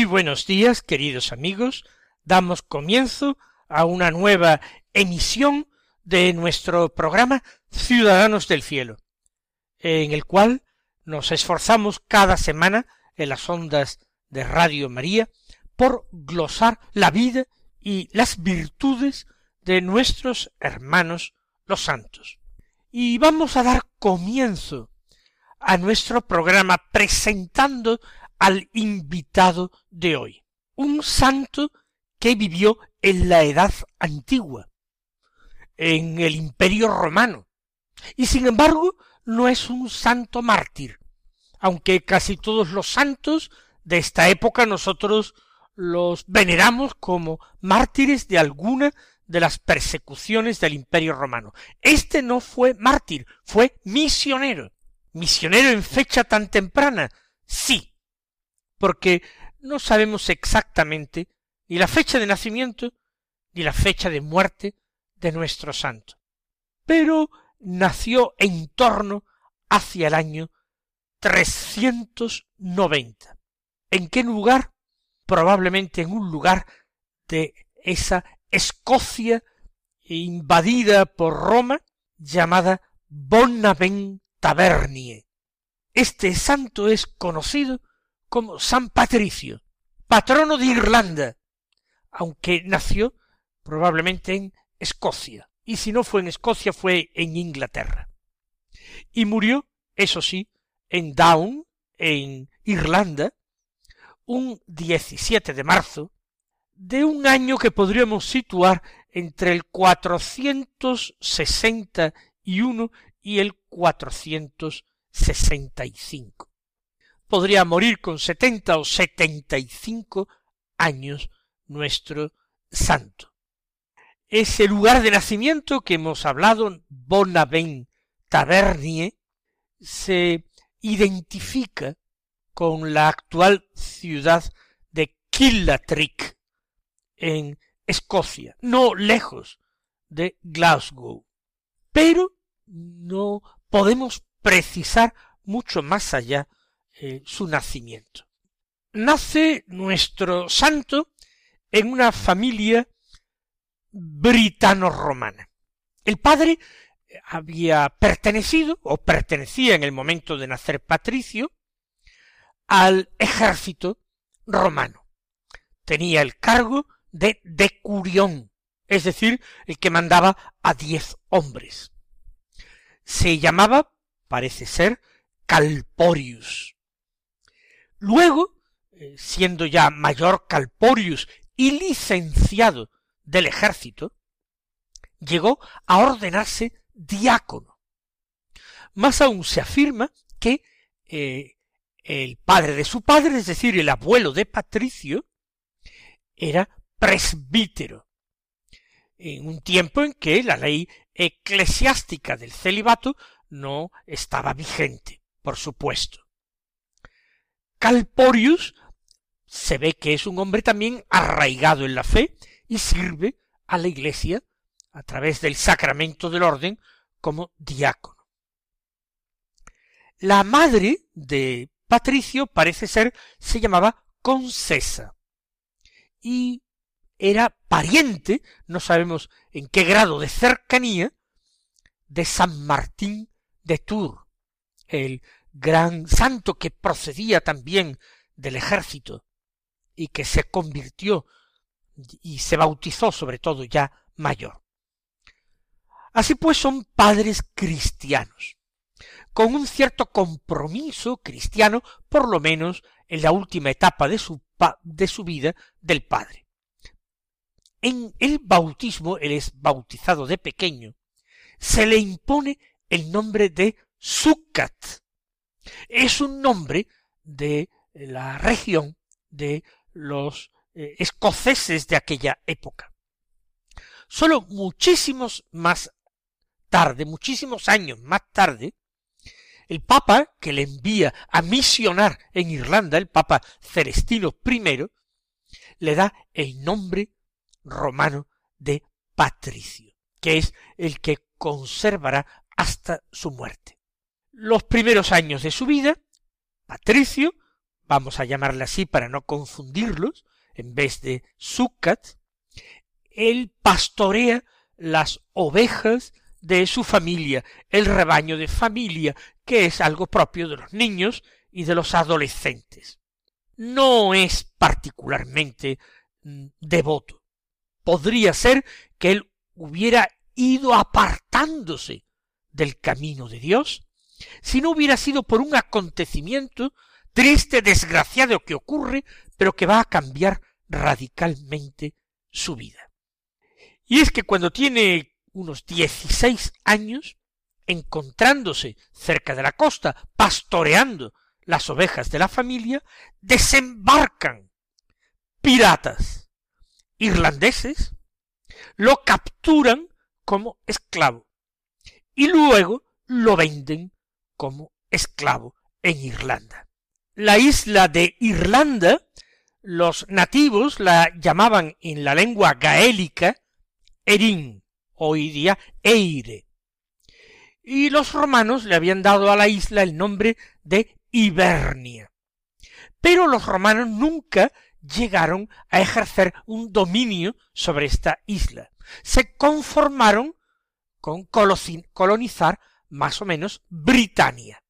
Muy buenos días, queridos amigos. Damos comienzo a una nueva emisión de nuestro programa Ciudadanos del Cielo, en el cual nos esforzamos cada semana en las ondas de Radio María por glosar la vida y las virtudes de nuestros hermanos los santos. Y vamos a dar comienzo a nuestro programa presentando al invitado de hoy, un santo que vivió en la edad antigua, en el imperio romano, y sin embargo no es un santo mártir, aunque casi todos los santos de esta época nosotros los veneramos como mártires de alguna de las persecuciones del imperio romano. Este no fue mártir, fue misionero. Misionero en fecha tan temprana, sí, porque no sabemos exactamente ni la fecha de nacimiento ni la fecha de muerte de nuestro santo. Pero nació en torno hacia el año 390. ¿En qué lugar? Probablemente en un lugar de esa Escocia invadida por Roma llamada Bonavent Tavernie. Este santo es conocido como San Patricio, patrono de Irlanda, aunque nació probablemente en Escocia, y si no fue en Escocia fue en Inglaterra. Y murió, eso sí, en Down, en Irlanda, un 17 de marzo de un año que podríamos situar entre el 461 y el 465 podría morir con setenta o setenta y cinco años nuestro santo. Ese lugar de nacimiento que hemos hablado, Bonavent Tavernie, se identifica con la actual ciudad de Killatrick, en Escocia, no lejos de Glasgow. Pero no podemos precisar mucho más allá eh, su nacimiento. Nace nuestro santo en una familia britano-romana. El padre había pertenecido, o pertenecía en el momento de nacer Patricio, al ejército romano. Tenía el cargo de decurión, es decir, el que mandaba a diez hombres. Se llamaba, parece ser, Calporius. Luego, eh, siendo ya mayor Calporius y licenciado del ejército, llegó a ordenarse diácono. Más aún se afirma que eh, el padre de su padre, es decir, el abuelo de Patricio, era presbítero, en un tiempo en que la ley eclesiástica del celibato no estaba vigente, por supuesto. Calporius se ve que es un hombre también arraigado en la fe y sirve a la Iglesia a través del sacramento del orden como diácono. La madre de Patricio parece ser se llamaba Concesa y era pariente, no sabemos en qué grado de cercanía, de San Martín de Tours, el gran santo que procedía también del ejército y que se convirtió y se bautizó sobre todo ya mayor. Así pues son padres cristianos. con un cierto compromiso cristiano, por lo menos en la última etapa de su, de su vida del padre. En el bautismo, él es bautizado de pequeño, se le impone el nombre de Sukkot. Es un nombre de la región de los eh, escoceses de aquella época. Solo muchísimos más tarde, muchísimos años más tarde, el Papa que le envía a misionar en Irlanda, el Papa Celestino I, le da el nombre romano de Patricio, que es el que conservará hasta su muerte. Los primeros años de su vida, Patricio, vamos a llamarle así para no confundirlos, en vez de Sucat, él pastorea las ovejas de su familia, el rebaño de familia, que es algo propio de los niños y de los adolescentes. No es particularmente mm, devoto. Podría ser que él hubiera ido apartándose del camino de Dios si no hubiera sido por un acontecimiento triste, desgraciado que ocurre, pero que va a cambiar radicalmente su vida. Y es que cuando tiene unos dieciséis años, encontrándose cerca de la costa, pastoreando las ovejas de la familia, desembarcan piratas irlandeses, lo capturan como esclavo y luego lo venden como esclavo en Irlanda. La isla de Irlanda, los nativos la llamaban en la lengua gaélica Erin, hoy día Eire. Y los romanos le habían dado a la isla el nombre de Ibernia. Pero los romanos nunca llegaron a ejercer un dominio sobre esta isla. Se conformaron con colonizar más o menos Britania,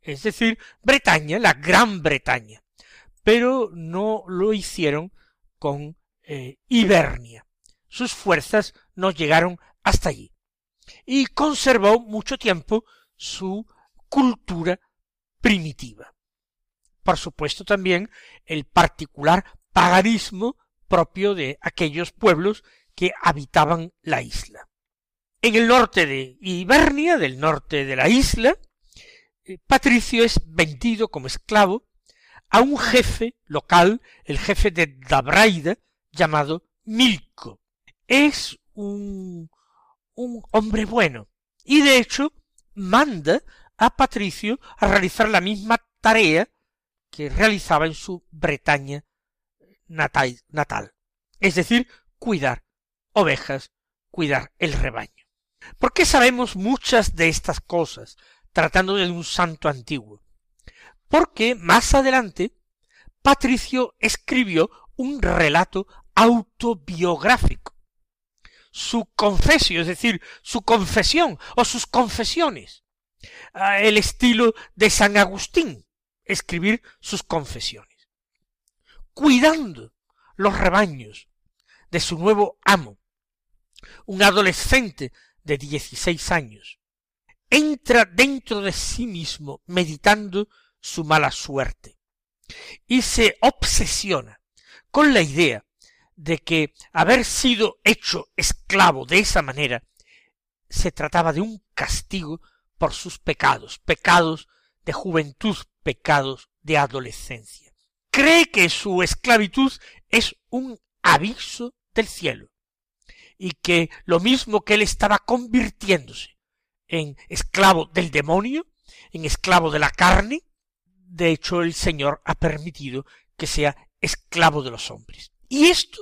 es decir, Bretaña, la Gran Bretaña, pero no lo hicieron con eh, Ibernia sus fuerzas no llegaron hasta allí. Y conservó mucho tiempo su cultura primitiva. Por supuesto también el particular paganismo propio de aquellos pueblos que habitaban la isla. En el norte de Ibernia, del norte de la isla, eh, Patricio es vendido como esclavo a un jefe local, el jefe de Dabraida, llamado Milco, es un, un hombre bueno y de hecho manda a Patricio a realizar la misma tarea que realizaba en su Bretaña natal, es decir, cuidar ovejas, cuidar el rebaño. ¿Por qué sabemos muchas de estas cosas, tratando de un santo antiguo? Porque más adelante Patricio escribió un relato autobiográfico su confesio, es decir, su confesión o sus confesiones. El estilo de San Agustín, escribir sus confesiones. Cuidando los rebaños de su nuevo amo, un adolescente de dieciséis años, entra dentro de sí mismo meditando su mala suerte y se obsesiona con la idea de que haber sido hecho esclavo de esa manera se trataba de un castigo por sus pecados, pecados de juventud, pecados de adolescencia. Cree que su esclavitud es un aviso del cielo y que lo mismo que él estaba convirtiéndose en esclavo del demonio, en esclavo de la carne, de hecho el Señor ha permitido que sea esclavo de los hombres. Y esto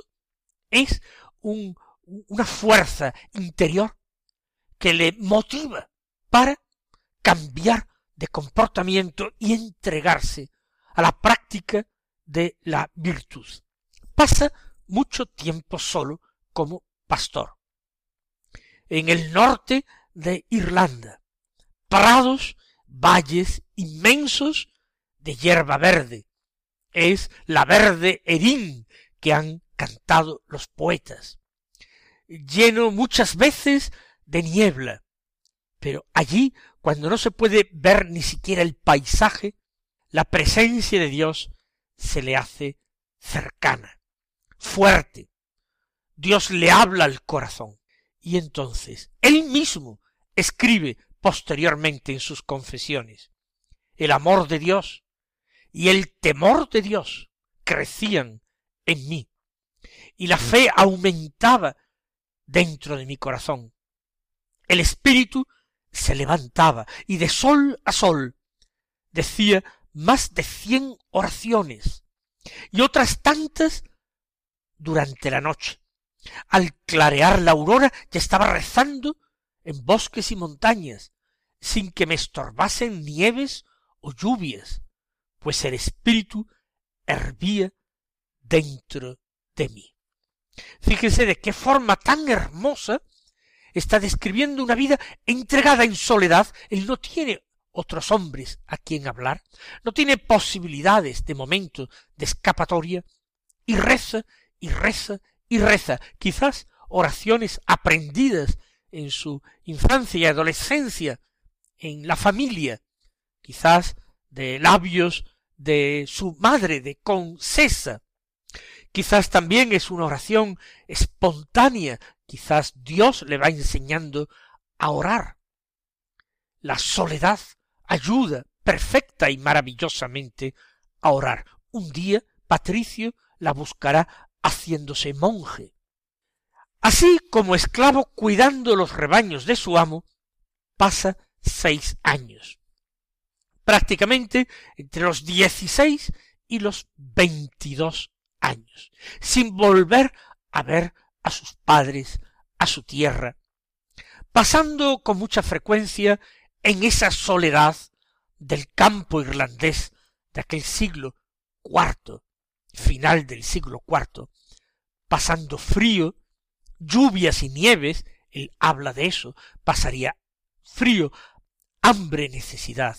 es una fuerza interior que le motiva para cambiar de comportamiento y entregarse a la práctica de la virtud. Pasa mucho tiempo solo como pastor. En el norte de Irlanda, prados, valles inmensos de hierba verde. Es la verde erín que han cantado los poetas, lleno muchas veces de niebla, pero allí, cuando no se puede ver ni siquiera el paisaje, la presencia de Dios se le hace cercana, fuerte. Dios le habla al corazón. Y entonces él mismo escribe posteriormente en sus confesiones. El amor de Dios y el temor de Dios crecían en mí, y la fe aumentaba dentro de mi corazón. El espíritu se levantaba y de sol a sol decía más de cien oraciones y otras tantas durante la noche. Al clarear la aurora ya estaba rezando en bosques y montañas, sin que me estorbasen nieves o lluvias, pues el espíritu hervía dentro de mí. Fíjese de qué forma tan hermosa está describiendo una vida entregada en soledad. Él no tiene otros hombres a quien hablar, no tiene posibilidades de momento de escapatoria, y reza, y reza, y reza, quizás oraciones aprendidas en su infancia y adolescencia, en la familia, quizás de labios de su madre, de Concesa, quizás también es una oración espontánea, quizás Dios le va enseñando a orar. La soledad ayuda perfecta y maravillosamente a orar. Un día Patricio la buscará haciéndose monje. Así como esclavo cuidando los rebaños de su amo, pasa seis años. Prácticamente entre los dieciséis y los veintidós años, sin volver a ver a sus padres, a su tierra, pasando con mucha frecuencia en esa soledad del campo irlandés de aquel siglo cuarto, final del siglo cuarto, pasando frío, lluvias y nieves, él habla de eso, pasaría frío, hambre, necesidad.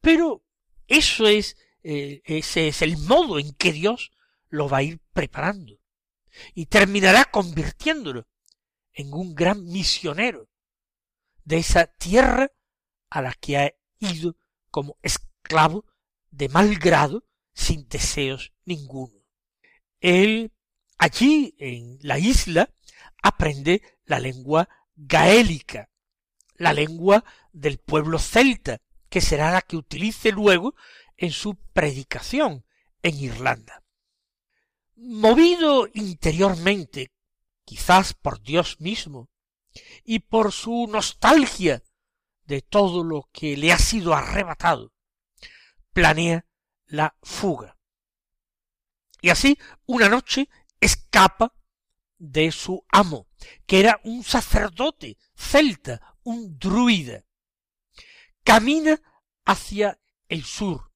Pero eso es, eh, ese es el modo en que Dios lo va a ir preparando y terminará convirtiéndolo en un gran misionero de esa tierra a la que ha ido como esclavo de mal grado sin deseos ninguno. Él allí en la isla aprende la lengua gaélica, la lengua del pueblo celta, que será la que utilice luego en su predicación en Irlanda. Movido interiormente, quizás por Dios mismo, y por su nostalgia de todo lo que le ha sido arrebatado, planea la fuga. Y así, una noche, escapa de su amo, que era un sacerdote celta, un druida. Camina hacia el sur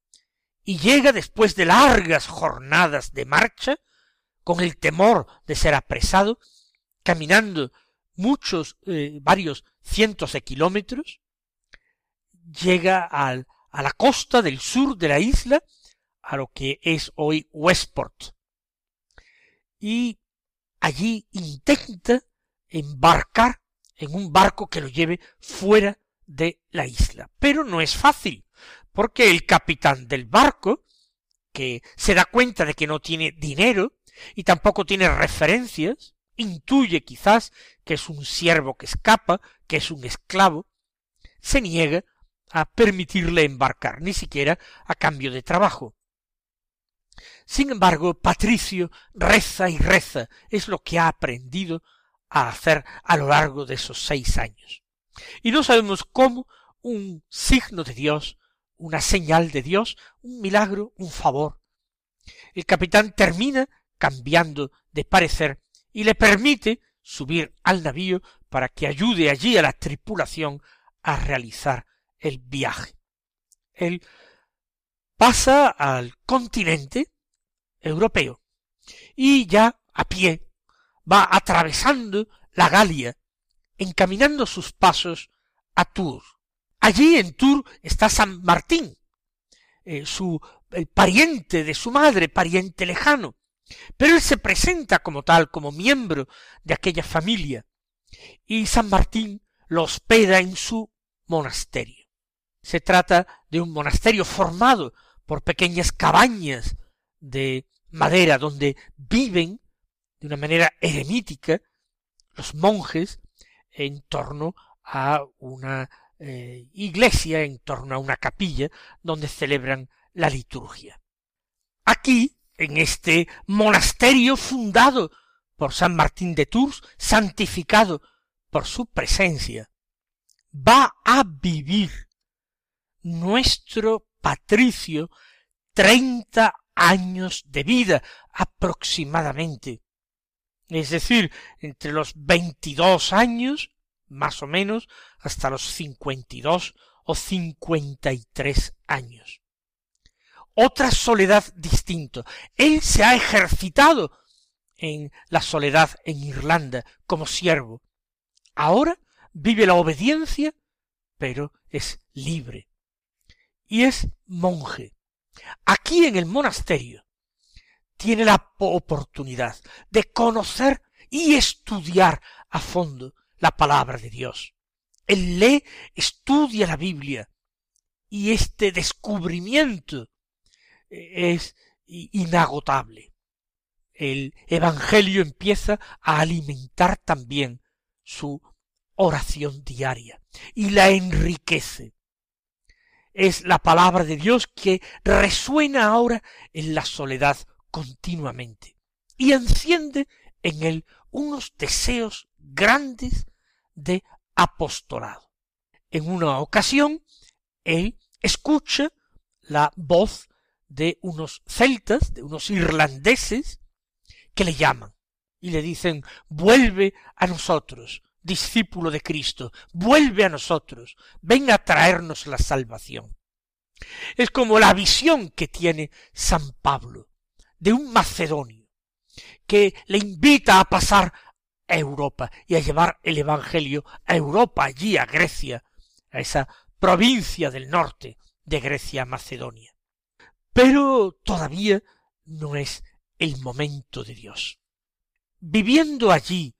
y llega después de largas jornadas de marcha, con el temor de ser apresado, caminando muchos, eh, varios cientos de kilómetros, llega al, a la costa del sur de la isla, a lo que es hoy Westport. Y allí intenta embarcar en un barco que lo lleve fuera de la isla. Pero no es fácil, porque el capitán del barco, que se da cuenta de que no tiene dinero y tampoco tiene referencias, intuye quizás que es un siervo que escapa, que es un esclavo, se niega a permitirle embarcar, ni siquiera a cambio de trabajo. Sin embargo, Patricio reza y reza, es lo que ha aprendido a hacer a lo largo de esos seis años. Y no sabemos cómo un signo de Dios, una señal de Dios, un milagro, un favor. El capitán termina cambiando de parecer y le permite subir al navío para que ayude allí a la tripulación a realizar el viaje. Él pasa al continente europeo y ya a pie va atravesando la Galia, encaminando sus pasos a Tours. Allí en Tours está San Martín, eh, su el pariente de su madre, pariente lejano, pero él se presenta como tal, como miembro de aquella familia, y San Martín lo hospeda en su monasterio. Se trata de un monasterio formado por pequeñas cabañas de madera donde viven de una manera eremítica los monjes en torno a una eh, iglesia, en torno a una capilla donde celebran la liturgia. Aquí, en este monasterio fundado por San Martín de Tours, santificado por su presencia, va a vivir nuestro patricio treinta años de vida aproximadamente. Es decir, entre los veintidós años, más o menos, hasta los cincuenta y dos o cincuenta y tres años. Otra soledad distinta. Él se ha ejercitado en la soledad en Irlanda como siervo. Ahora vive la obediencia, pero es libre. Y es monje. Aquí en el monasterio tiene la oportunidad de conocer y estudiar a fondo la palabra de Dios. Él lee, estudia la Biblia, y este descubrimiento es inagotable. El Evangelio empieza a alimentar también su oración diaria y la enriquece. Es la palabra de Dios que resuena ahora en la soledad continuamente y enciende en él unos deseos grandes de apostolado. En una ocasión, él escucha la voz de unos celtas, de unos irlandeses, que le llaman y le dicen, vuelve a nosotros, discípulo de Cristo, vuelve a nosotros, ven a traernos la salvación. Es como la visión que tiene San Pablo de un macedonio que le invita a pasar a Europa y a llevar el Evangelio a Europa, allí a Grecia, a esa provincia del norte de Grecia Macedonia. Pero todavía no es el momento de Dios. Viviendo allí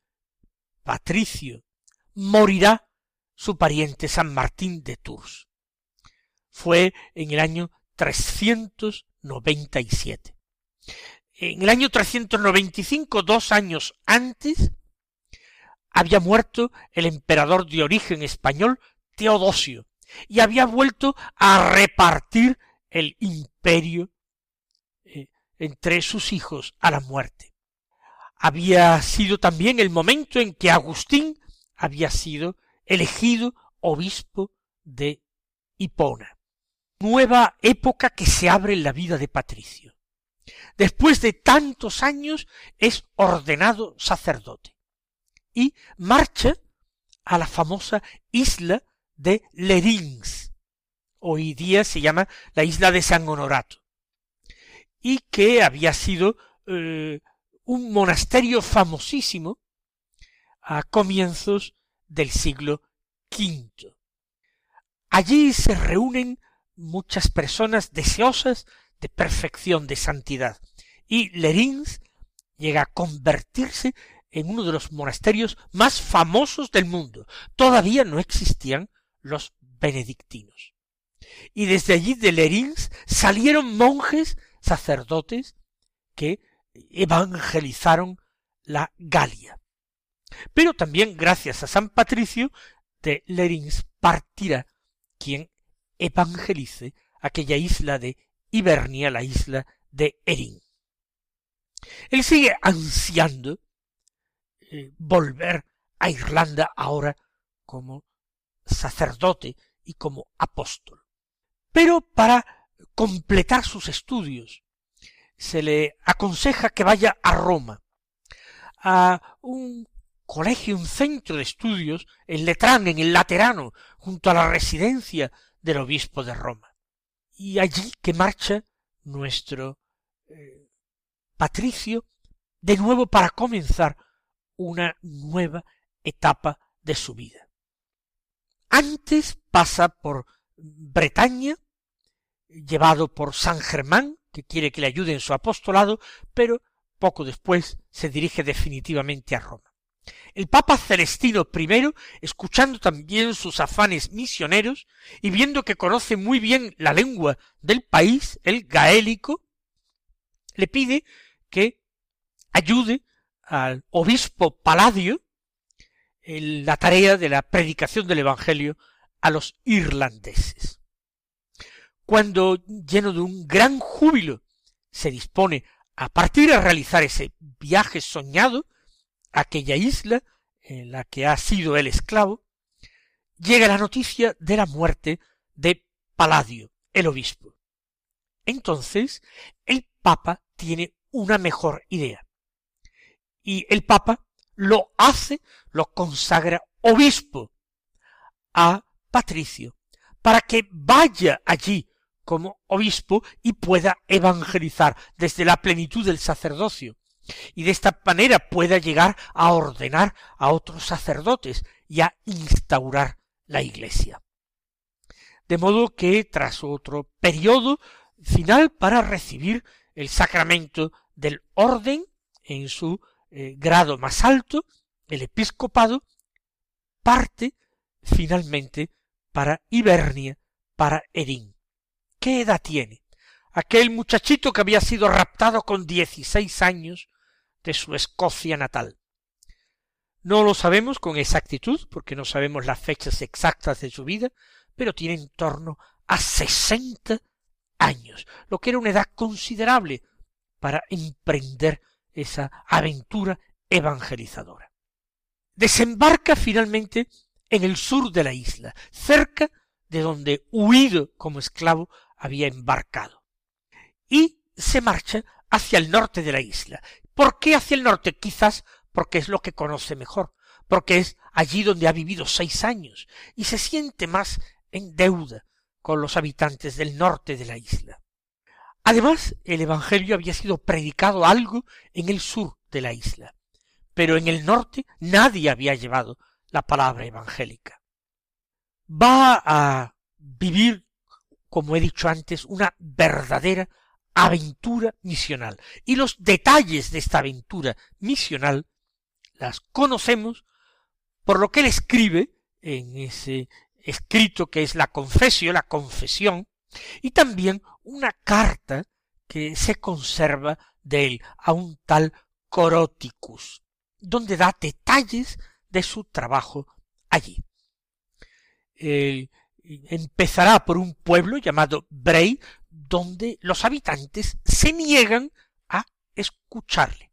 Patricio, morirá su pariente San Martín de Tours. Fue en el año 397. En el año 395, dos años antes, había muerto el emperador de origen español Teodosio y había vuelto a repartir el imperio eh, entre sus hijos a la muerte había sido también el momento en que Agustín había sido elegido obispo de Hipona. Nueva época que se abre en la vida de Patricio. Después de tantos años es ordenado sacerdote y marcha a la famosa isla de Lerins. Hoy día se llama la isla de San Honorato y que había sido eh, un monasterio famosísimo a comienzos del siglo V. Allí se reúnen muchas personas deseosas de perfección, de santidad, y Lerins llega a convertirse en uno de los monasterios más famosos del mundo. Todavía no existían los benedictinos. Y desde allí de Lerins salieron monjes, sacerdotes, que evangelizaron la Galia. Pero también gracias a San Patricio de Lerins partirá quien evangelice aquella isla de Ibernia, la isla de Erin. Él sigue ansiando eh, volver a Irlanda ahora como sacerdote y como apóstol. Pero para completar sus estudios se le aconseja que vaya a Roma, a un colegio, un centro de estudios en Letrán, en el Laterano, junto a la residencia del obispo de Roma. Y allí que marcha nuestro eh, patricio de nuevo para comenzar una nueva etapa de su vida. Antes pasa por Bretaña, llevado por San Germán, que quiere que le ayude en su apostolado, pero poco después se dirige definitivamente a Roma. El Papa Celestino I, escuchando también sus afanes misioneros y viendo que conoce muy bien la lengua del país, el gaélico, le pide que ayude al obispo Paladio en la tarea de la predicación del Evangelio a los irlandeses. Cuando, lleno de un gran júbilo, se dispone a partir a realizar ese viaje soñado, a aquella isla en la que ha sido el esclavo, llega la noticia de la muerte de Paladio, el obispo. Entonces, el Papa tiene una mejor idea. Y el Papa lo hace, lo consagra obispo a Patricio, para que vaya allí como obispo y pueda evangelizar desde la plenitud del sacerdocio, y de esta manera pueda llegar a ordenar a otros sacerdotes y a instaurar la iglesia. De modo que tras otro periodo final para recibir el sacramento del orden en su eh, grado más alto, el episcopado, parte finalmente para Hibernia, para Edín. ¿Qué edad tiene? Aquel muchachito que había sido raptado con dieciséis años de su Escocia natal. No lo sabemos con exactitud, porque no sabemos las fechas exactas de su vida, pero tiene en torno a sesenta años, lo que era una edad considerable para emprender esa aventura evangelizadora. Desembarca finalmente en el sur de la isla, cerca de donde, huido como esclavo, había embarcado. Y se marcha hacia el norte de la isla. ¿Por qué hacia el norte? Quizás porque es lo que conoce mejor, porque es allí donde ha vivido seis años y se siente más en deuda con los habitantes del norte de la isla. Además, el Evangelio había sido predicado algo en el sur de la isla, pero en el norte nadie había llevado la palabra evangélica. Va a vivir, como he dicho antes, una verdadera aventura misional. Y los detalles de esta aventura misional las conocemos por lo que él escribe en ese escrito que es la confesio, la confesión, y también una carta que se conserva de él a un tal Coroticus, donde da detalles de su trabajo allí. Empezará por un pueblo llamado Bray, donde los habitantes se niegan a escucharle,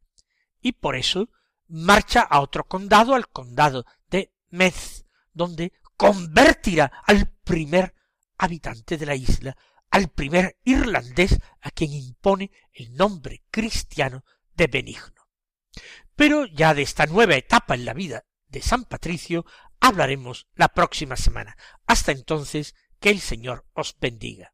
y por eso marcha a otro condado, al condado de Metz, donde convertirá al primer habitante de la isla, al primer irlandés a quien impone el nombre cristiano de Benigno. Pero ya de esta nueva etapa en la vida de San Patricio hablaremos la próxima semana. Hasta entonces, que el Señor os bendiga.